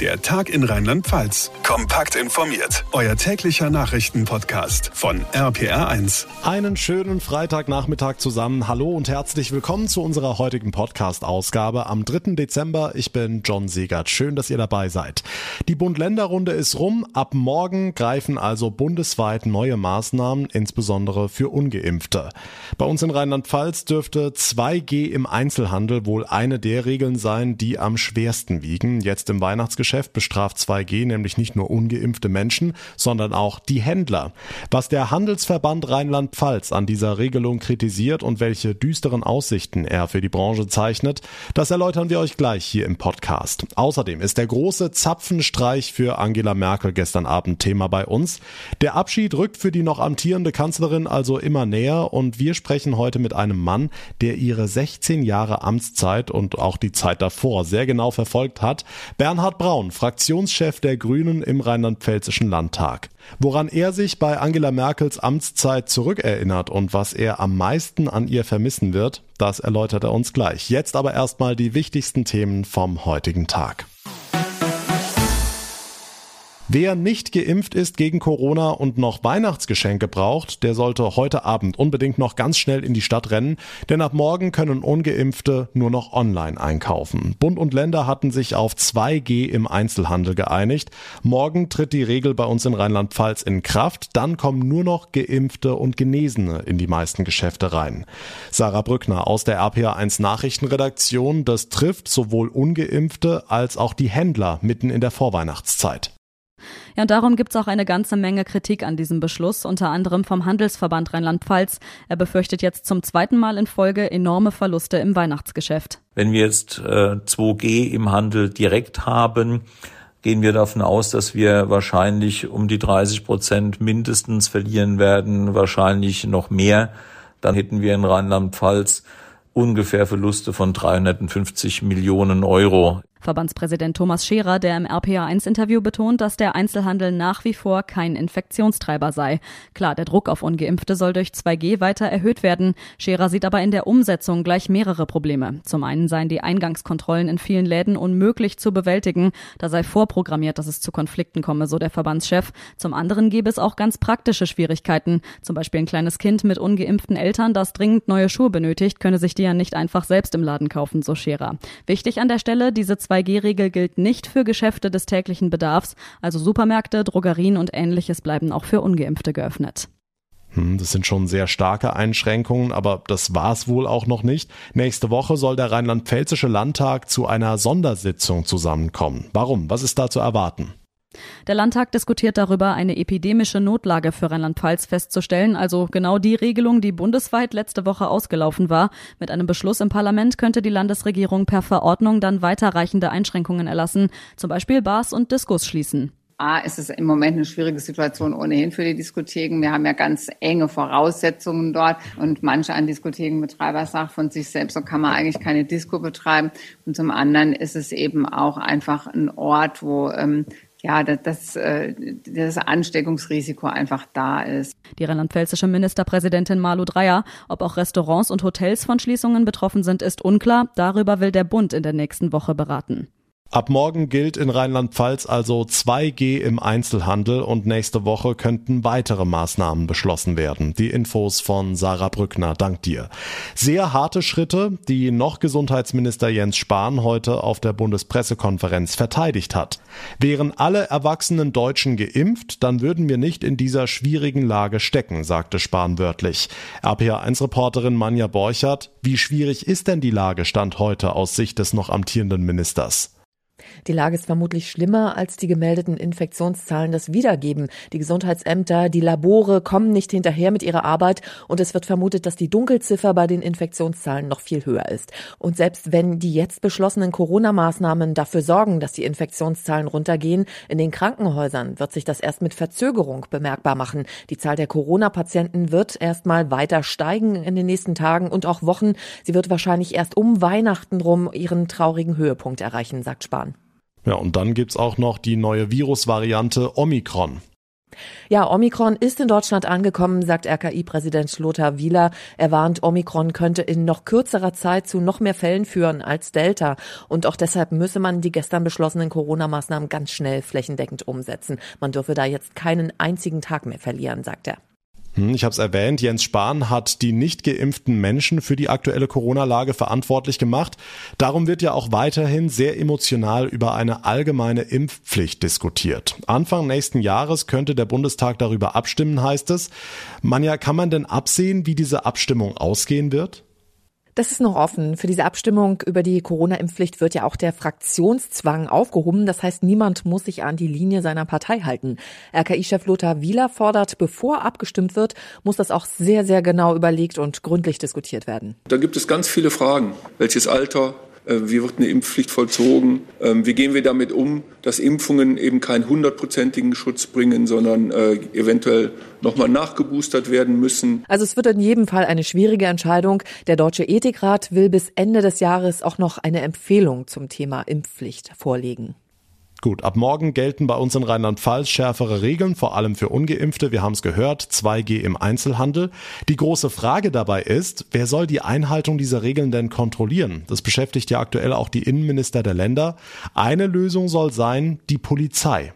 Der Tag in Rheinland-Pfalz. Kompakt informiert. Euer täglicher Nachrichtenpodcast von RPR1. Einen schönen Freitagnachmittag zusammen. Hallo und herzlich willkommen zu unserer heutigen Podcast-Ausgabe am 3. Dezember. Ich bin John Segert. Schön, dass ihr dabei seid. Die Bund-Länder-Runde ist rum. Ab morgen greifen also bundesweit neue Maßnahmen, insbesondere für Ungeimpfte. Bei uns in Rheinland-Pfalz dürfte 2G im Einzelhandel wohl eine der Regeln sein, die am schwersten wiegen. Jetzt im Weihnachtsgeschäft Weihnachtsgeschäft bestraft 2G nämlich nicht nur ungeimpfte Menschen, sondern auch die Händler. Was der Handelsverband Rheinland-Pfalz an dieser Regelung kritisiert und welche düsteren Aussichten er für die Branche zeichnet, das erläutern wir euch gleich hier im Podcast. Außerdem ist der große Zapfenstreich für Angela Merkel gestern Abend Thema bei uns. Der Abschied rückt für die noch amtierende Kanzlerin also immer näher und wir sprechen heute mit einem Mann, der ihre 16 Jahre Amtszeit und auch die Zeit davor sehr genau verfolgt hat. Bernhard Braun Braun, Fraktionschef der Grünen im Rheinland-Pfälzischen Landtag. Woran er sich bei Angela Merkels Amtszeit zurückerinnert und was er am meisten an ihr vermissen wird, das erläutert er uns gleich. Jetzt aber erstmal die wichtigsten Themen vom heutigen Tag. Wer nicht geimpft ist gegen Corona und noch Weihnachtsgeschenke braucht, der sollte heute Abend unbedingt noch ganz schnell in die Stadt rennen, denn ab morgen können ungeimpfte nur noch online einkaufen. Bund und Länder hatten sich auf 2G im Einzelhandel geeinigt. Morgen tritt die Regel bei uns in Rheinland-Pfalz in Kraft, dann kommen nur noch geimpfte und Genesene in die meisten Geschäfte rein. Sarah Brückner aus der RPA1 Nachrichtenredaktion, das trifft sowohl ungeimpfte als auch die Händler mitten in der Vorweihnachtszeit. Ja, und darum gibt es auch eine ganze Menge Kritik an diesem Beschluss, unter anderem vom Handelsverband Rheinland-Pfalz. Er befürchtet jetzt zum zweiten Mal in Folge enorme Verluste im Weihnachtsgeschäft. Wenn wir jetzt äh, 2G im Handel direkt haben, gehen wir davon aus, dass wir wahrscheinlich um die 30 Prozent mindestens verlieren werden, wahrscheinlich noch mehr. Dann hätten wir in Rheinland-Pfalz ungefähr Verluste von 350 Millionen Euro. Verbandspräsident Thomas Scherer, der im RPA1-Interview betont, dass der Einzelhandel nach wie vor kein Infektionstreiber sei. Klar, der Druck auf Ungeimpfte soll durch 2G weiter erhöht werden. Scherer sieht aber in der Umsetzung gleich mehrere Probleme. Zum einen seien die Eingangskontrollen in vielen Läden unmöglich zu bewältigen. Da sei vorprogrammiert, dass es zu Konflikten komme, so der Verbandschef. Zum anderen gäbe es auch ganz praktische Schwierigkeiten. Zum Beispiel ein kleines Kind mit ungeimpften Eltern, das dringend neue Schuhe benötigt, könne sich die ja nicht einfach selbst im Laden kaufen, so Scherer. Wichtig an der Stelle, diese 2G-Regel gilt nicht für Geschäfte des täglichen Bedarfs, also Supermärkte, Drogerien und ähnliches bleiben auch für ungeimpfte geöffnet. Hm, das sind schon sehr starke Einschränkungen, aber das war's wohl auch noch nicht. Nächste Woche soll der Rheinland-Pfälzische Landtag zu einer Sondersitzung zusammenkommen. Warum? Was ist da zu erwarten? Der Landtag diskutiert darüber, eine epidemische Notlage für Rheinland-Pfalz festzustellen, also genau die Regelung, die bundesweit letzte Woche ausgelaufen war. Mit einem Beschluss im Parlament könnte die Landesregierung per Verordnung dann weiterreichende Einschränkungen erlassen, zum Beispiel Bars und Diskos schließen. A, ist es im Moment eine schwierige Situation ohnehin für die Diskotheken. Wir haben ja ganz enge Voraussetzungen dort und manche an Diskothekenbetreiber sagen von sich selbst, so kann man eigentlich keine Disco betreiben. Und zum anderen ist es eben auch einfach ein Ort, wo ähm, ja, das, äh, das Ansteckungsrisiko einfach da ist. Die rheinland-pfälzische Ministerpräsidentin Malu Dreyer, ob auch Restaurants und Hotels von Schließungen betroffen sind, ist unklar. Darüber will der Bund in der nächsten Woche beraten. Ab morgen gilt in Rheinland-Pfalz also 2G im Einzelhandel und nächste Woche könnten weitere Maßnahmen beschlossen werden. Die Infos von Sarah Brückner, dank dir. Sehr harte Schritte, die noch Gesundheitsminister Jens Spahn heute auf der Bundespressekonferenz verteidigt hat. Wären alle erwachsenen Deutschen geimpft, dann würden wir nicht in dieser schwierigen Lage stecken, sagte Spahn wörtlich. RPA1-Reporterin Manja Borchert, wie schwierig ist denn die Lage Stand heute aus Sicht des noch amtierenden Ministers? Die Lage ist vermutlich schlimmer, als die gemeldeten Infektionszahlen das wiedergeben. Die Gesundheitsämter, die Labore kommen nicht hinterher mit ihrer Arbeit und es wird vermutet, dass die Dunkelziffer bei den Infektionszahlen noch viel höher ist. Und selbst wenn die jetzt beschlossenen Corona-Maßnahmen dafür sorgen, dass die Infektionszahlen runtergehen, in den Krankenhäusern wird sich das erst mit Verzögerung bemerkbar machen. Die Zahl der Corona-Patienten wird erst mal weiter steigen in den nächsten Tagen und auch Wochen. Sie wird wahrscheinlich erst um Weihnachten rum ihren traurigen Höhepunkt erreichen, sagt Spahn. Ja, und dann gibt's auch noch die neue Virusvariante Omikron. Ja, Omikron ist in Deutschland angekommen, sagt RKI-Präsident Lothar Wieler. Er warnt, Omikron könnte in noch kürzerer Zeit zu noch mehr Fällen führen als Delta. Und auch deshalb müsse man die gestern beschlossenen Corona-Maßnahmen ganz schnell flächendeckend umsetzen. Man dürfe da jetzt keinen einzigen Tag mehr verlieren, sagt er. Hm, ich habe es erwähnt, Jens Spahn hat die nicht geimpften Menschen für die aktuelle Corona-Lage verantwortlich gemacht. Darum wird ja auch weiterhin sehr emotional über eine allgemeine Impfpflicht diskutiert. Anfang nächsten Jahres könnte der Bundestag darüber abstimmen, heißt es. Manja, kann man denn absehen, wie diese Abstimmung ausgehen wird? Das ist noch offen. Für diese Abstimmung über die Corona-Impfpflicht wird ja auch der Fraktionszwang aufgehoben. Das heißt, niemand muss sich an die Linie seiner Partei halten. RKI-Chef Lothar Wieler fordert, bevor abgestimmt wird, muss das auch sehr, sehr genau überlegt und gründlich diskutiert werden. Da gibt es ganz viele Fragen. Welches Alter? Äh, wie wird eine Impfpflicht vollzogen? Ähm, wie gehen wir damit um, dass Impfungen eben keinen hundertprozentigen Schutz bringen, sondern äh, eventuell nochmal nachgeboostert werden müssen? Also es wird in jedem Fall eine schwierige Entscheidung. Der Deutsche Ethikrat will bis Ende des Jahres auch noch eine Empfehlung zum Thema Impfpflicht vorlegen. Gut, ab morgen gelten bei uns in Rheinland-Pfalz schärfere Regeln, vor allem für ungeimpfte. Wir haben es gehört, 2G im Einzelhandel. Die große Frage dabei ist, wer soll die Einhaltung dieser Regeln denn kontrollieren? Das beschäftigt ja aktuell auch die Innenminister der Länder. Eine Lösung soll sein, die Polizei.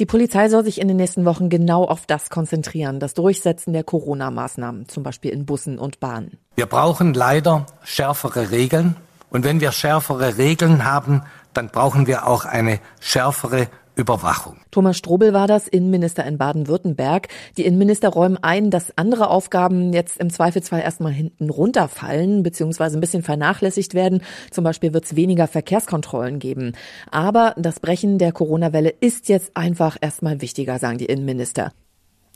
Die Polizei soll sich in den nächsten Wochen genau auf das konzentrieren, das Durchsetzen der Corona-Maßnahmen, zum Beispiel in Bussen und Bahnen. Wir brauchen leider schärfere Regeln. Und wenn wir schärfere Regeln haben, dann brauchen wir auch eine schärfere Überwachung. Thomas Strobel war das, Innenminister in Baden-Württemberg. Die Innenminister räumen ein, dass andere Aufgaben jetzt im Zweifelsfall erstmal hinten runterfallen bzw. ein bisschen vernachlässigt werden. Zum Beispiel wird es weniger Verkehrskontrollen geben. Aber das Brechen der Corona-Welle ist jetzt einfach erstmal wichtiger, sagen die Innenminister.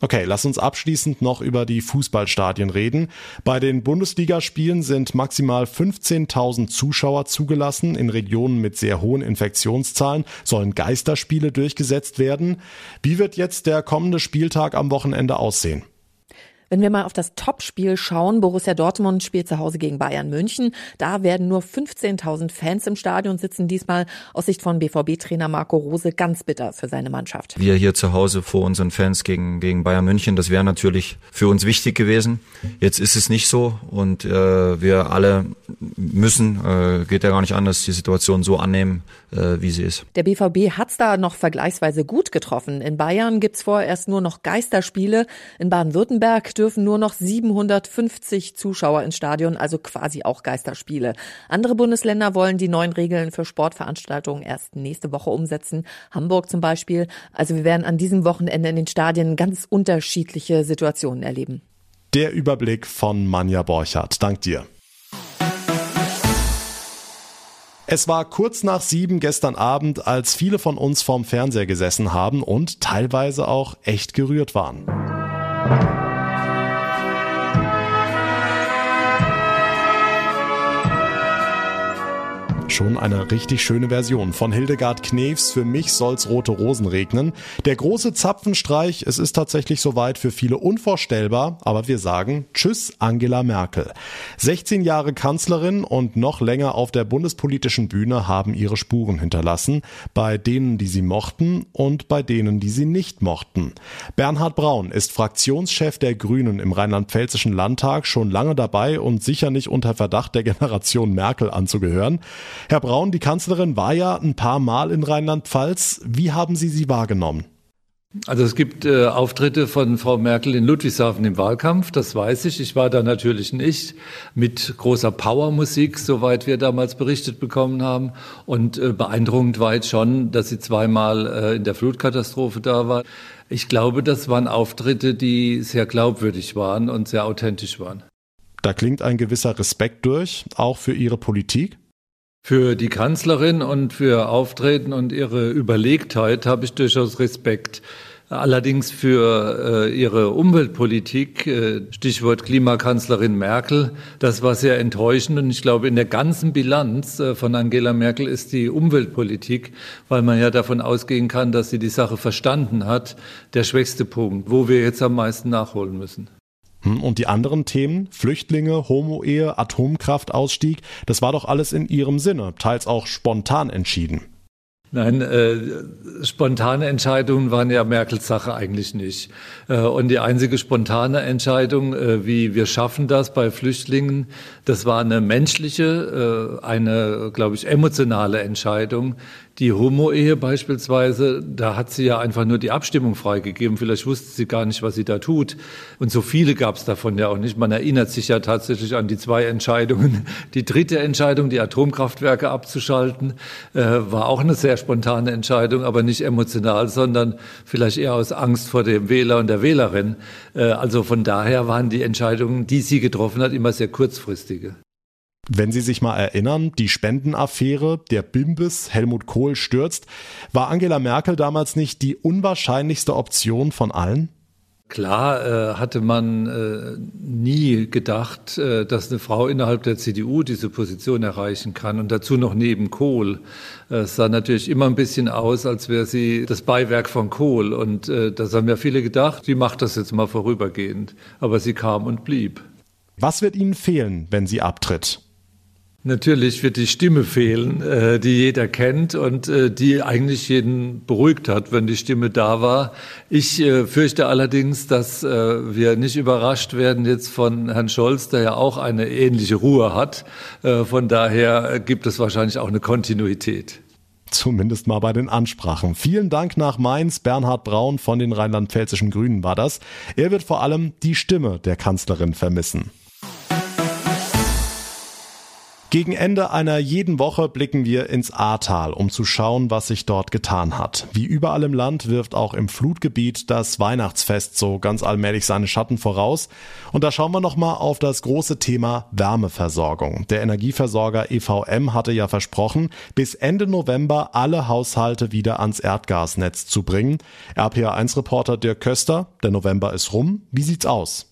Okay, lass uns abschließend noch über die Fußballstadien reden. Bei den Bundesligaspielen sind maximal 15.000 Zuschauer zugelassen. In Regionen mit sehr hohen Infektionszahlen sollen Geisterspiele durchgesetzt werden. Wie wird jetzt der kommende Spieltag am Wochenende aussehen? Wenn wir mal auf das Topspiel schauen, Borussia Dortmund spielt zu Hause gegen Bayern München. Da werden nur 15.000 Fans im Stadion sitzen. Diesmal aus Sicht von BVB-Trainer Marco Rose ganz bitter für seine Mannschaft. Wir hier zu Hause vor unseren Fans gegen, gegen Bayern München, das wäre natürlich für uns wichtig gewesen. Jetzt ist es nicht so und äh, wir alle müssen, äh, geht ja gar nicht anders, die Situation so annehmen, äh, wie sie ist. Der BVB hat's da noch vergleichsweise gut getroffen. In Bayern gibt's vorerst nur noch Geisterspiele. In Baden-Württemberg dürfen nur noch 750 Zuschauer ins Stadion, also quasi auch Geisterspiele. Andere Bundesländer wollen die neuen Regeln für Sportveranstaltungen erst nächste Woche umsetzen. Hamburg zum Beispiel. Also wir werden an diesem Wochenende in den Stadien ganz unterschiedliche Situationen erleben. Der Überblick von Manja Borchardt. Dank dir. Es war kurz nach sieben gestern Abend, als viele von uns vorm Fernseher gesessen haben und teilweise auch echt gerührt waren. Schon eine richtig schöne Version von Hildegard Knefs Für mich soll's rote Rosen regnen. Der große Zapfenstreich, es ist tatsächlich soweit für viele unvorstellbar, aber wir sagen Tschüss Angela Merkel. 16 Jahre Kanzlerin und noch länger auf der bundespolitischen Bühne haben ihre Spuren hinterlassen, bei denen, die sie mochten und bei denen, die sie nicht mochten. Bernhard Braun ist Fraktionschef der Grünen im Rheinland-Pfälzischen Landtag, schon lange dabei und sicher nicht unter Verdacht der Generation Merkel anzugehören. Herr Braun, die Kanzlerin war ja ein paar Mal in Rheinland-Pfalz. Wie haben Sie sie wahrgenommen? Also es gibt äh, Auftritte von Frau Merkel in Ludwigshafen im Wahlkampf, das weiß ich. Ich war da natürlich nicht mit großer Powermusik, soweit wir damals berichtet bekommen haben. Und äh, beeindruckend war jetzt schon, dass sie zweimal äh, in der Flutkatastrophe da war. Ich glaube, das waren Auftritte, die sehr glaubwürdig waren und sehr authentisch waren. Da klingt ein gewisser Respekt durch, auch für Ihre Politik. Für die Kanzlerin und für Auftreten und ihre Überlegtheit habe ich durchaus Respekt. Allerdings für äh, ihre Umweltpolitik, äh, Stichwort Klimakanzlerin Merkel, das war sehr enttäuschend. Und ich glaube, in der ganzen Bilanz äh, von Angela Merkel ist die Umweltpolitik, weil man ja davon ausgehen kann, dass sie die Sache verstanden hat, der schwächste Punkt, wo wir jetzt am meisten nachholen müssen. Hm, und die anderen Themen, Flüchtlinge, Homo-Ehe, Atomkraftausstieg, das war doch alles in ihrem Sinne, teils auch spontan entschieden. Nein, äh, spontane Entscheidungen waren ja Merkels Sache eigentlich nicht. Äh, und die einzige spontane Entscheidung, äh, wie wir schaffen das bei Flüchtlingen, das war eine menschliche, äh, eine, glaube ich, emotionale Entscheidung, die Homo-Ehe beispielsweise, da hat sie ja einfach nur die Abstimmung freigegeben. Vielleicht wusste sie gar nicht, was sie da tut. Und so viele gab es davon ja auch nicht. Man erinnert sich ja tatsächlich an die zwei Entscheidungen. Die dritte Entscheidung, die Atomkraftwerke abzuschalten, äh, war auch eine sehr spontane Entscheidung, aber nicht emotional, sondern vielleicht eher aus Angst vor dem Wähler und der Wählerin. Äh, also von daher waren die Entscheidungen, die sie getroffen hat, immer sehr kurzfristige. Wenn Sie sich mal erinnern, die Spendenaffäre, der Bimbis Helmut Kohl stürzt, war Angela Merkel damals nicht die unwahrscheinlichste Option von allen? Klar äh, hatte man äh, nie gedacht, äh, dass eine Frau innerhalb der CDU diese Position erreichen kann und dazu noch neben Kohl. Äh, es sah natürlich immer ein bisschen aus, als wäre sie das Beiwerk von Kohl und äh, das haben ja viele gedacht, die macht das jetzt mal vorübergehend. Aber sie kam und blieb. Was wird Ihnen fehlen, wenn sie abtritt? Natürlich wird die Stimme fehlen, äh, die jeder kennt und äh, die eigentlich jeden beruhigt hat, wenn die Stimme da war. Ich äh, fürchte allerdings, dass wir nicht überrascht werden jetzt von Herrn Scholz, der ja auch eine ähnliche Ruhe hat. Von daher gibt es wahrscheinlich auch eine Kontinuität. Zumindest mal bei den Ansprachen. Vielen Dank nach Mainz. Bernhard Braun von den rheinland-pfälzischen Grünen war das. Er wird vor allem die Stimme der Kanzlerin vermissen. Gegen Ende einer jeden Woche blicken wir ins Ahrtal, um zu schauen, was sich dort getan hat. Wie überall im Land wirft auch im Flutgebiet das Weihnachtsfest so ganz allmählich seine Schatten voraus. Und da schauen wir nochmal auf das große Thema Wärmeversorgung. Der Energieversorger EVM hatte ja versprochen, bis Ende November alle Haushalte wieder ans Erdgasnetz zu bringen. RPA1-Reporter Dirk Köster, der November ist rum. Wie sieht's aus?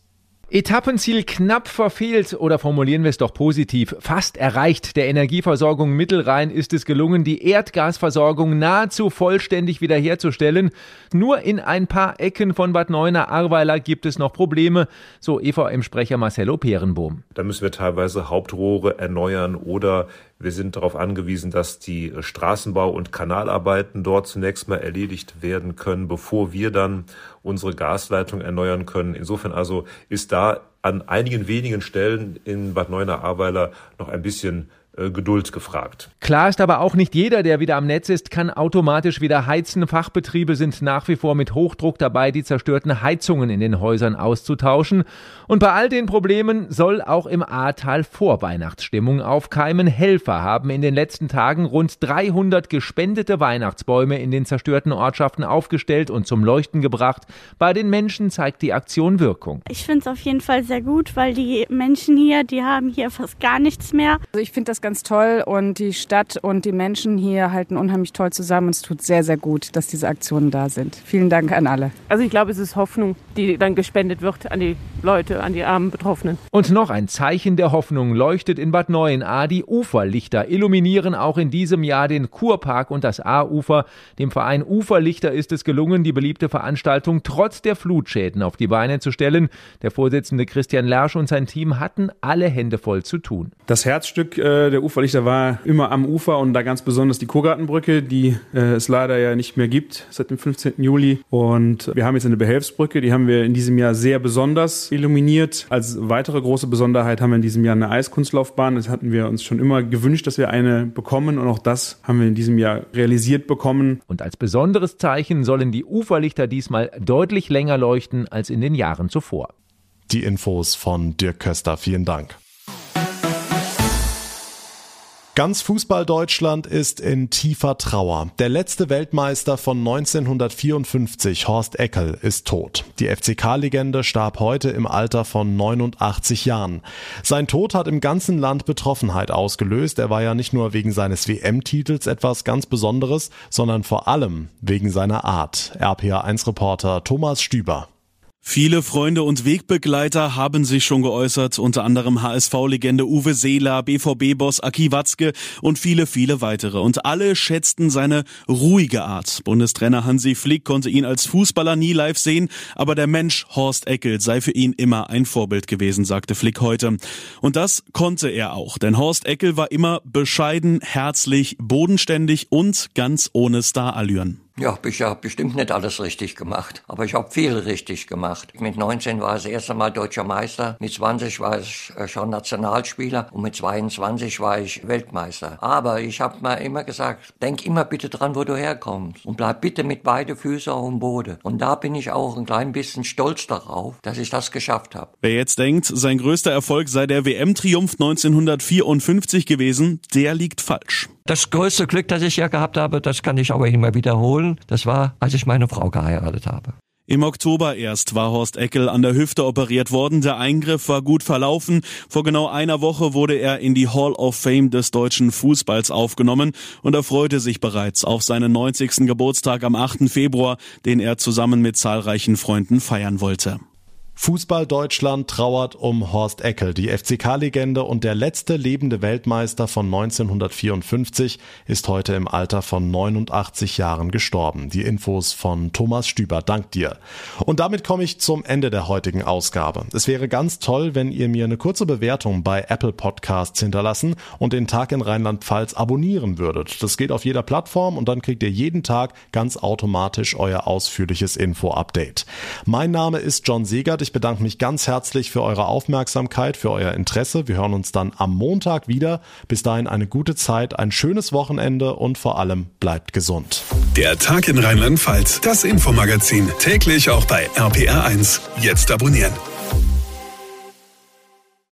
Etappenziel knapp verfehlt oder formulieren wir es doch positiv, fast erreicht. Der Energieversorgung Mittelrhein ist es gelungen, die Erdgasversorgung nahezu vollständig wiederherzustellen. Nur in ein paar Ecken von Bad Neuenahr-Ahrweiler gibt es noch Probleme, so EVM-Sprecher Marcello Perenbohm. Da müssen wir teilweise Hauptrohre erneuern oder wir sind darauf angewiesen, dass die Straßenbau- und Kanalarbeiten dort zunächst mal erledigt werden können, bevor wir dann unsere Gasleitung erneuern können. Insofern also ist da an einigen wenigen Stellen in Bad Neuenahr-Ahrweiler noch ein bisschen äh, Geduld gefragt. Klar ist aber auch nicht jeder, der wieder am Netz ist, kann automatisch wieder heizen. Fachbetriebe sind nach wie vor mit Hochdruck dabei, die zerstörten Heizungen in den Häusern auszutauschen. Und bei all den Problemen soll auch im Ahrtal Vorweihnachtsstimmung aufkeimen. Helfer haben in den letzten Tagen rund 300 gespendete Weihnachtsbäume in den zerstörten Ortschaften aufgestellt und zum Leuchten gebracht. Bei den Menschen zeigt die Aktion Wirkung. Ich finde es auf jeden Fall sehr gut, weil die Menschen hier, die haben hier fast gar nichts mehr. Also ich finde das ganz toll und die Stadt und die Menschen hier halten unheimlich toll zusammen und es tut sehr, sehr gut, dass diese Aktionen da sind. Vielen Dank an alle. Also ich glaube, es ist Hoffnung, die dann gespendet wird an die Leute, an die armen Betroffenen. Und noch ein Zeichen der Hoffnung leuchtet in Bad Neuenahr. Die Uferlichter illuminieren auch in diesem Jahr den Kurpark und das Aarufer. Dem Verein Uferlichter ist es gelungen, die beliebte Veranstaltung trotz der Flutschäden auf die Beine zu stellen. Der Vorsitzende Christian Lersch und sein Team hatten alle Hände voll zu tun. Das Herzstück äh, der Uferlichter war immer am Ufer und da ganz besonders die Kurgartenbrücke, die äh, es leider ja nicht mehr gibt seit dem 15. Juli. Und wir haben jetzt eine Behelfsbrücke, die haben wir in diesem Jahr sehr besonders illuminiert. Als weitere große Besonderheit haben wir in diesem Jahr eine Eiskunstlaufbahn. Das hatten wir uns schon immer gewünscht, dass wir eine bekommen und auch das haben wir in diesem Jahr realisiert bekommen. Und als besonderes Zeichen sollen die Uferlichter diesmal deutlich länger leuchten als in den Jahren zuvor. Die Infos von Dirk Köster. Vielen Dank. Ganz Fußball-Deutschland ist in tiefer Trauer. Der letzte Weltmeister von 1954, Horst Eckel, ist tot. Die FCK-Legende starb heute im Alter von 89 Jahren. Sein Tod hat im ganzen Land Betroffenheit ausgelöst. Er war ja nicht nur wegen seines WM-Titels etwas ganz Besonderes, sondern vor allem wegen seiner Art. RPA1-Reporter Thomas Stüber. Viele Freunde und Wegbegleiter haben sich schon geäußert, unter anderem HSV-Legende Uwe Seeler, BVB-Boss Aki Watzke und viele, viele weitere. Und alle schätzten seine ruhige Art. Bundestrainer Hansi Flick konnte ihn als Fußballer nie live sehen, aber der Mensch Horst Eckel sei für ihn immer ein Vorbild gewesen, sagte Flick heute. Und das konnte er auch, denn Horst Eckel war immer bescheiden, herzlich, bodenständig und ganz ohne Starallüren. Ja, ich habe bestimmt nicht alles richtig gemacht, aber ich habe viel richtig gemacht. Mit 19 war ich das erste Mal deutscher Meister, mit 20 war ich äh, schon Nationalspieler und mit 22 war ich Weltmeister. Aber ich habe mir immer gesagt, denk immer bitte dran, wo du herkommst und bleib bitte mit beide Füße auf dem Boden. Und da bin ich auch ein klein bisschen stolz darauf, dass ich das geschafft habe. Wer jetzt denkt, sein größter Erfolg sei der WM-Triumph 1954 gewesen, der liegt falsch. Das größte Glück, das ich ja gehabt habe, das kann ich aber immer wiederholen, das war, als ich meine Frau geheiratet habe. Im Oktober erst war Horst Eckel an der Hüfte operiert worden. Der Eingriff war gut verlaufen. Vor genau einer Woche wurde er in die Hall of Fame des deutschen Fußballs aufgenommen und er freute sich bereits auf seinen 90. Geburtstag am 8. Februar, den er zusammen mit zahlreichen Freunden feiern wollte. Fußball Deutschland trauert um Horst Eckel. Die FCK-Legende und der letzte lebende Weltmeister von 1954 ist heute im Alter von 89 Jahren gestorben. Die Infos von Thomas Stüber. Dank dir. Und damit komme ich zum Ende der heutigen Ausgabe. Es wäre ganz toll, wenn ihr mir eine kurze Bewertung bei Apple Podcasts hinterlassen und den Tag in Rheinland-Pfalz abonnieren würdet. Das geht auf jeder Plattform und dann kriegt ihr jeden Tag ganz automatisch euer ausführliches Info-Update. Mein Name ist John Segert. Ich bedanke mich ganz herzlich für eure Aufmerksamkeit, für euer Interesse. Wir hören uns dann am Montag wieder. Bis dahin eine gute Zeit, ein schönes Wochenende und vor allem bleibt gesund. Der Tag in Rheinland-Pfalz, das Infomagazin, täglich auch bei RPR1. Jetzt abonnieren.